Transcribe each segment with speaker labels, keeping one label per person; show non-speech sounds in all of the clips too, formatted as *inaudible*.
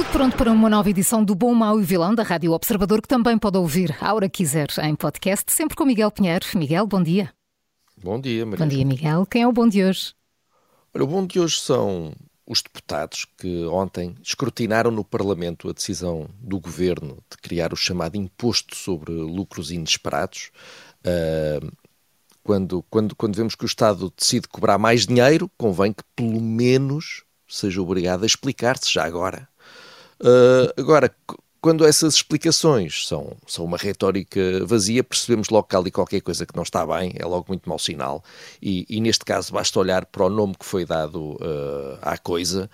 Speaker 1: Tudo pronto para uma nova edição do Bom, Mau e Vilão da Rádio Observador, que também pode ouvir a hora quiser em podcast, sempre com Miguel Pinheiro. Miguel, bom dia.
Speaker 2: Bom dia, Maria.
Speaker 1: Bom dia, Miguel. Quem é o bom de hoje?
Speaker 2: Olha, o bom de hoje são os deputados que ontem escrutinaram no Parlamento a decisão do governo de criar o chamado imposto sobre lucros inesperados. Uh, quando, quando, quando vemos que o Estado decide cobrar mais dinheiro, convém que pelo menos seja obrigado a explicar-se já agora Uh, agora, quando essas explicações são, são uma retórica vazia, percebemos logo que há ali qualquer coisa que não está bem, é logo muito mau sinal. E, e neste caso basta olhar para o nome que foi dado uh, à coisa.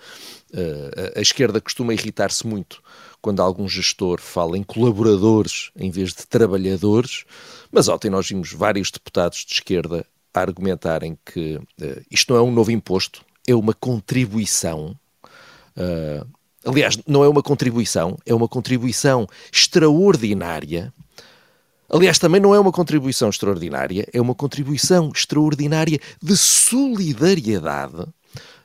Speaker 2: Uh, a, a esquerda costuma irritar-se muito quando algum gestor fala em colaboradores em vez de trabalhadores, mas ontem nós vimos vários deputados de esquerda a argumentarem que isto não é um novo imposto, é uma contribuição. Uh, Aliás, não é uma contribuição, é uma contribuição extraordinária. Aliás, também não é uma contribuição extraordinária, é uma contribuição extraordinária de solidariedade.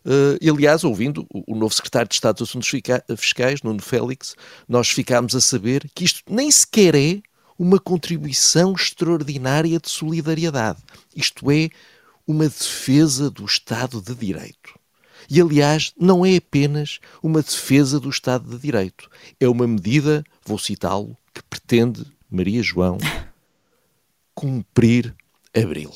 Speaker 2: Uh, e, aliás, ouvindo o, novo secretário de Estado dos Assuntos Fiscais, Nuno Félix, nós ficámos a saber que isto nem sequer é uma contribuição extraordinária de solidariedade. Isto é uma defesa do Estado de Direito. E, aliás, não é apenas uma defesa do Estado de Direito. É uma medida, vou citá-lo, que pretende, Maria João, *laughs* cumprir Abril.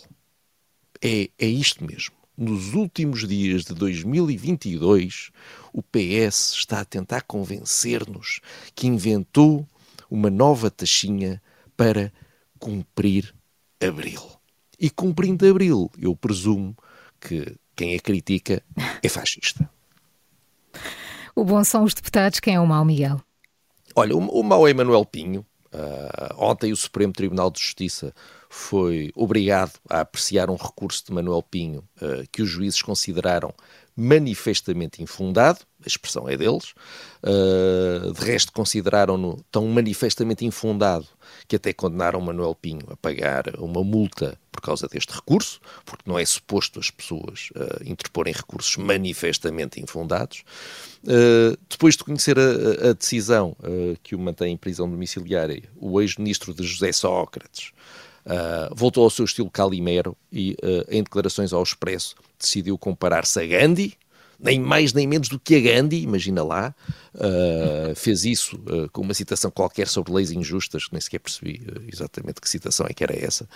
Speaker 2: É, é isto mesmo. Nos últimos dias de 2022, o PS está a tentar convencer-nos que inventou uma nova taxinha para cumprir Abril. E cumprindo Abril, eu presumo que quem a critica é fascista.
Speaker 1: O bom são os deputados, quem é o mau, Miguel?
Speaker 2: Olha, o, o mau é Manuel Pinho. Uh, ontem o Supremo Tribunal de Justiça foi obrigado a apreciar um recurso de Manuel Pinho uh, que os juízes consideraram manifestamente infundado, a expressão é deles, uh, de resto consideraram-no tão manifestamente infundado que até condenaram Manuel Pinho a pagar uma multa por causa deste recurso, porque não é suposto as pessoas uh, interporem recursos manifestamente infundados. Uh, depois de conhecer a, a decisão que o mantém em prisão domiciliária, o ex-ministro de José Sócrates voltou ao seu estilo Calimero e, em declarações ao Expresso, decidiu comparar-se a Gandhi, nem mais nem menos do que a Gandhi, imagina lá, uh, fez isso uh, com uma citação qualquer sobre leis injustas, que nem sequer percebi uh, exatamente que citação é que era essa.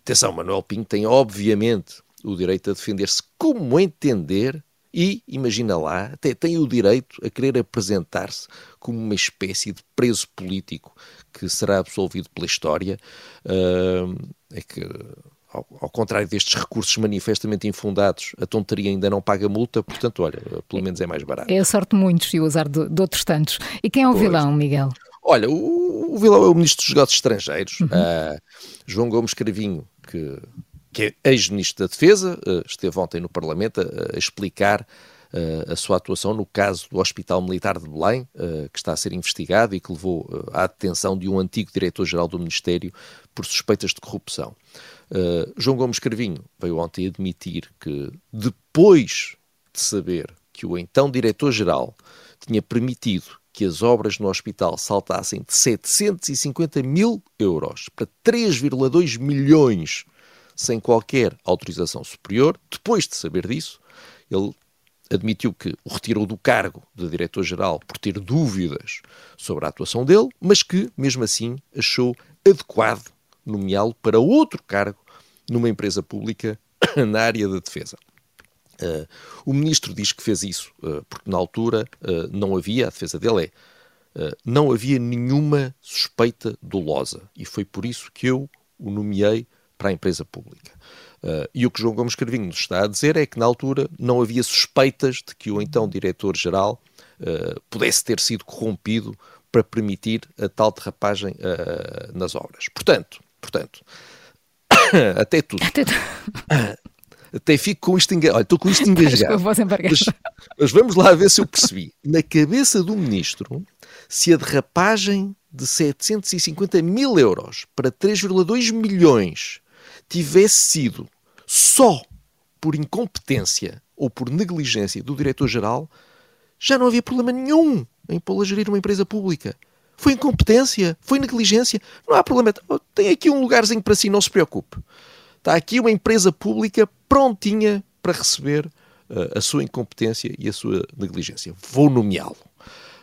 Speaker 2: atenção, Manuel Pinho tem obviamente o direito a defender-se como entender e, imagina lá, até tem o direito a querer apresentar-se como uma espécie de preso político que será absolvido pela história. é que ao, ao, contrário destes recursos manifestamente infundados, a tonteria ainda não paga multa, portanto, olha, pelo menos é mais barato.
Speaker 1: É a sorte de muitos e o azar de, de outros tantos. E quem é o pois. vilão, Miguel?
Speaker 2: Olha, o, o, vilão é o Ministro dos Negócios Estrangeiros, uhum. uh, João Gomes Cravinho, que, que é ex-Ministro da Defesa, uh, esteve ontem no Parlamento a, explicar uh, a sua atuação no caso do Hospital Militar de Belém, uh, que está a ser investigado e que levou à detenção de um antigo diretor-geral do Ministério por suspeitas de corrupção. João Gomes Carvinho veio ontem admitir que, depois de saber que o então diretor-geral tinha permitido que as obras no hospital saltassem de 750 mil euros para 3,2 milhões sem qualquer autorização superior, depois de saber disso, ele admitiu que o retirou do cargo de diretor-geral por ter dúvidas sobre a atuação dele, mas que, mesmo assim, achou adequado nomeá-lo para outro cargo numa empresa pública *coughs* na área da defesa. Uh, o ministro diz que fez isso uh, porque, na altura, uh, não havia, a defesa dele é, não havia nenhuma suspeita dolosa e foi por isso que eu o nomeei para a empresa pública. Uh, e o que João Gomes Carvinho nos está a dizer é que, na altura, não havia suspeitas de que o então diretor-geral uh, pudesse ter sido corrompido para permitir a tal derrapagem uh, nas obras. Portanto, portanto *coughs* até tudo. Até, tu... *coughs* até fico com isto engasgado. Olha, estou com isto engasgado. mas, mas vamos lá ver se eu percebi. Na cabeça do ministro, se a derrapagem de 750 mil euros para 3,2 milhões tivesse sido só por incompetência ou por negligência do diretor-geral, já não havia problema nenhum em pô-lo a gerir uma empresa pública. Foi incompetência, foi negligência, não há problema. Tem aqui um lugarzinho para si, não se preocupe. Está aqui uma empresa pública prontinha para receber uh, a sua incompetência e a sua negligência. Vou nomeá-lo.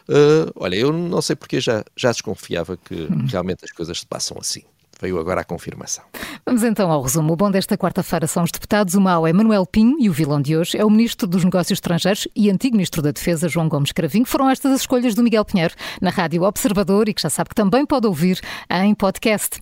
Speaker 2: Uh, olha, eu não sei porque já, já desconfiava que hum. realmente as coisas se passam assim. Veio agora a confirmação.
Speaker 1: Vamos então ao resumo. O bom desta quarta-feira são os deputados. O mau é Manuel Pinho e o vilão de hoje é o Ministro dos Negócios Estrangeiros e antigo Ministro da Defesa, João Gomes Cravinho. Foram estas as escolhas do Miguel Pinheiro na Rádio Observador e que já sabe que também pode ouvir em podcast.